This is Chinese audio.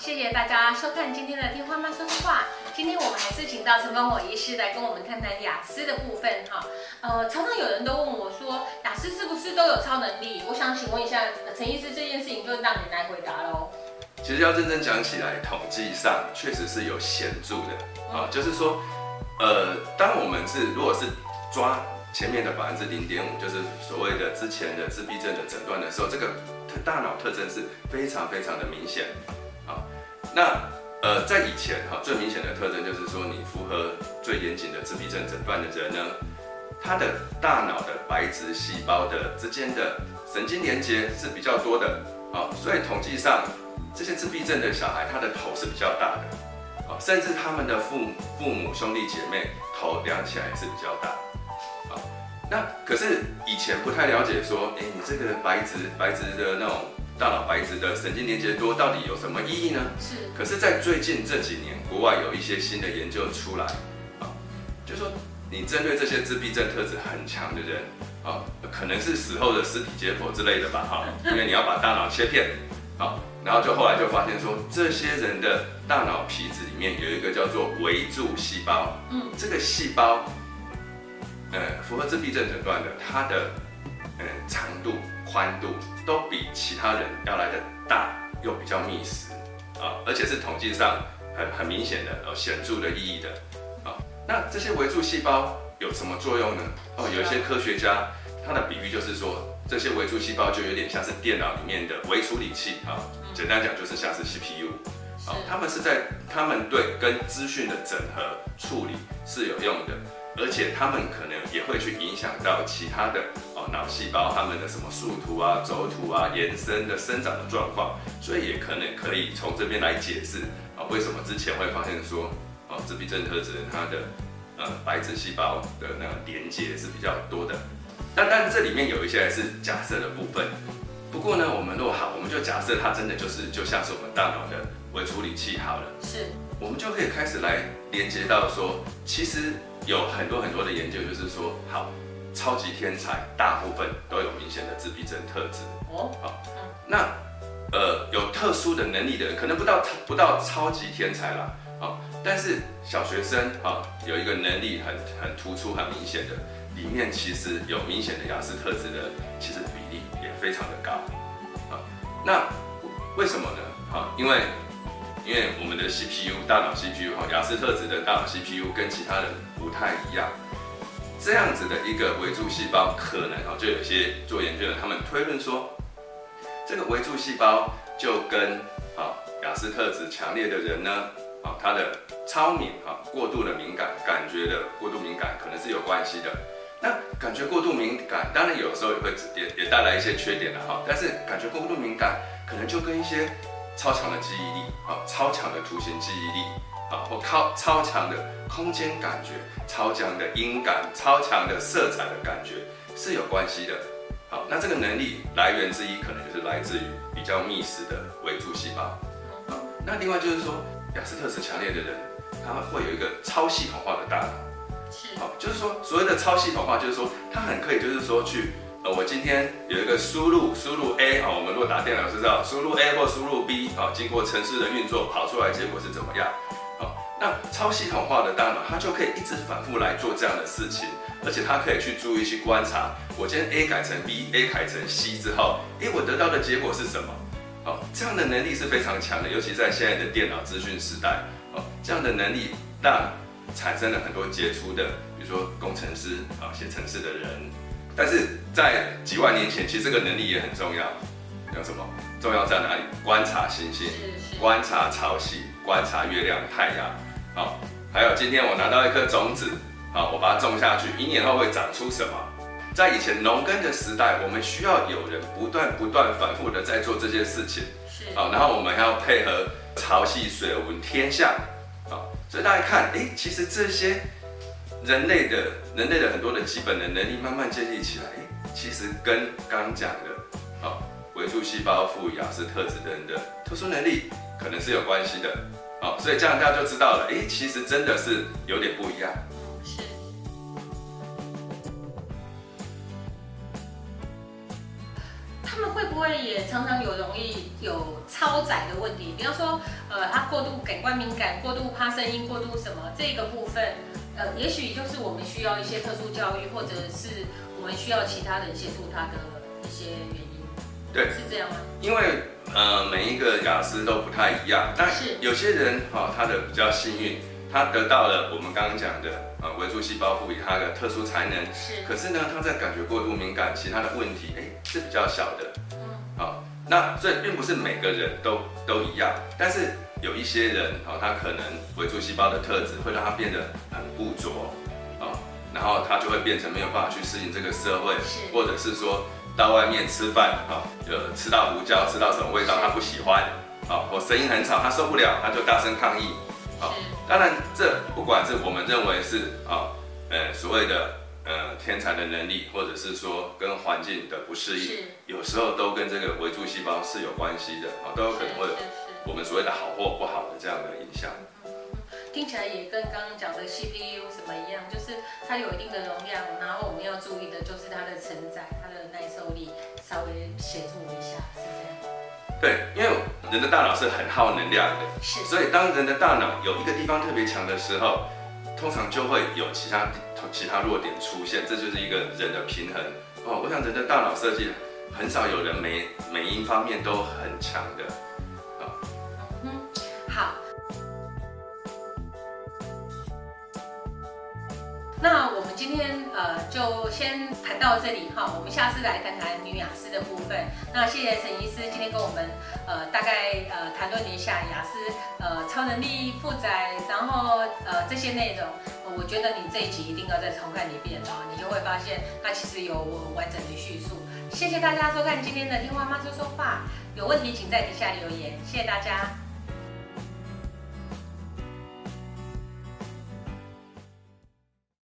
谢谢大家收看今天的听花妈说说话。今天我们还是请到陈光火医师来跟我们谈谈雅思的部分哈。呃，常常有人都问我说，雅思是不是都有超能力？我想请问一下陈医师，这件事情就让你来回答喽。其实要认真讲起来，统计上确实是有显著的啊，就是说，呃，当我们是如果是抓前面的百分之零点五，就是所谓的之前的自闭症的诊断的时候，这个大脑特征是非常非常的明显。那呃，在以前哈，最明显的特征就是说，你符合最严谨的自闭症诊断的人呢，他的大脑的白质细胞的之间的神经连接是比较多的啊，所以统计上这些自闭症的小孩，他的头是比较大的啊，甚至他们的父母父母兄弟姐妹头量起来是比较大啊。那可是以前不太了解，说，哎，你这个白质白质的那种大脑白质的神经连接多，到底有什么意义呢？是。可是，在最近这几年，国外有一些新的研究出来，啊，就说你针对这些自闭症特质很强的人，啊，可能是死后的尸体解剖之类的吧，哈，因为你要把大脑切片，啊，然后就后来就发现说，这些人的大脑皮质里面有一个叫做围柱细胞，嗯，这个细胞。呃，符合自闭症诊断的，它的呃长度、宽度都比其他人要来的大，又比较密实啊，而且是统计上很很明显的、呃显著的意义的啊。那这些围住细胞有什么作用呢？哦，有一些科学家他的比喻就是说，这些围住细胞就有点像是电脑里面的微处理器啊，简单讲就是像是 CPU 啊，他们是在他们对跟资讯的整合处理是有用的。而且他们可能也会去影响到其他的哦脑细胞，他们的什么树突啊、轴突啊、延伸的生长的状况，所以也可能可以从这边来解释啊，为什么之前会发现说哦自闭症特质它的呃白质细胞的那个连接是比较多的。但但这里面有一些是假设的部分。不过呢，我们若好，我们就假设它真的就是就像是我们大脑的微处理器好了，是，我们就可以开始来连接到说，其实。有很多很多的研究，就是说，好，超级天才大部分都有明显的自闭症特质哦。好，那呃有特殊的能力的人，可能不到不到超级天才啦，啊，但是小学生啊有一个能力很很突出、很明显的，里面其实有明显的雅思特质的，其实比例也非常的高。啊，那为什么呢？啊，因为。因为我们的 CPU 大脑 CPU 哈，雅思特质的大脑 CPU 跟其他人不太一样，这样子的一个围住细胞，可能哈就有些做研究的，他们推论说，这个围住细胞就跟啊雅思特质强烈的人呢，啊他的超敏啊过度的敏感，感觉的过度敏感可能是有关系的。那感觉过度敏感，当然有时候也会也也带来一些缺点的哈，但是感觉过度敏感，可能就跟一些超强的记忆力啊，超强的图形记忆力啊，或超超强的空间感觉、超强的音感、超强的色彩的感觉是有关系的。好，那这个能力来源之一，可能就是来自于比较密实的维柱细胞。啊，那另外就是说，雅斯特质强烈的人，他们会有一个超系统化的大脑。是。好，就是说所谓的超系统化，就是说他很可以，就是说去。呃，我今天有一个输入，输入 A 啊，我们如果打电脑是知道，输入 A 或输入 B 啊，经过程式的运作，跑出来结果是怎么样？好，那超系统化的大脑，它就可以一直反复来做这样的事情，而且它可以去注意去观察，我今天 A 改成 B，A 改成 C 之后，诶，我得到的结果是什么？好，这样的能力是非常强的，尤其在现在的电脑资讯时代，哦，这样的能力让产生了很多杰出的，比如说工程师啊，写程式的人。但是在几万年前，其实这个能力也很重要。有什么重要在哪里？观察星星，观察潮汐，观察月亮、太阳。好，还有今天我拿到一颗种子，好，我把它种下去，一年后会长出什么？在以前农耕的时代，我们需要有人不断、不断、反复的在做这些事情。好，然后我们还要配合潮汐、水文、天象。好，所以大家看，哎，其实这些。人类的人类的很多的基本的能力慢慢建立起来，其实跟刚刚讲的，啊，维住细胞赋予雅思特质的人的特殊能力可能是有关系的，啊，所以这样大家就知道了，哎，其实真的是有点不一样。是。他们会不会？也常常有容易有超载的问题？比方说，呃，他过度感官敏感、过度怕声音、过度什么这个部分，呃，也许就是我们需要一些特殊教育，或者是我们需要其他人协助他的一些原因。对，是这样吗？因为呃，每一个雅思都不太一样，但是有些人哈，他的比较幸运，他得到了我们刚刚讲的呃维助细胞赋予他的特殊才能。是。可是呢，他在感觉过度敏感，其他的问题哎是比较小的。嗯。好，那这并不是每个人都都一样，但是有一些人哦，他可能维住细胞的特质会让他变得很固着，啊，然后他就会变成没有办法去适应这个社会，或者是说。到外面吃饭，哈，就吃到胡椒，吃到什么味道他不喜欢，好，或声音很吵他受不了，他就大声抗议，好，当然这不管是我们认为是啊，呃所谓的呃天才的能力，或者是说跟环境的不适应，有时候都跟这个围住细胞是有关系的，啊，都有可能们所谓的好或不好的这样的影响。听起来也跟刚刚讲的 CPU 什么一样，就是它有一定的容量，然后我们要注意的就是它的承载、它的耐受力，稍微协助一下，是这样。对，因为人的大脑是很耗能量的，是，所以当人的大脑有一个地方特别强的时候，通常就会有其他其他弱点出现，这就是一个人的平衡。哦，我想人的大脑设计很少有人每每一方面都很强的。那我们今天呃就先谈到这里哈，我们下次来谈谈女雅思的部分。那谢谢陈医师今天跟我们呃大概呃谈论一下雅思呃超能力负载，然后呃这些内容，我觉得你这一集一定要再重看一遍啊，你就会发现它其实有完整的叙述。谢谢大家收看今天的听话妈说说话，有问题请在底下留言，谢谢大家。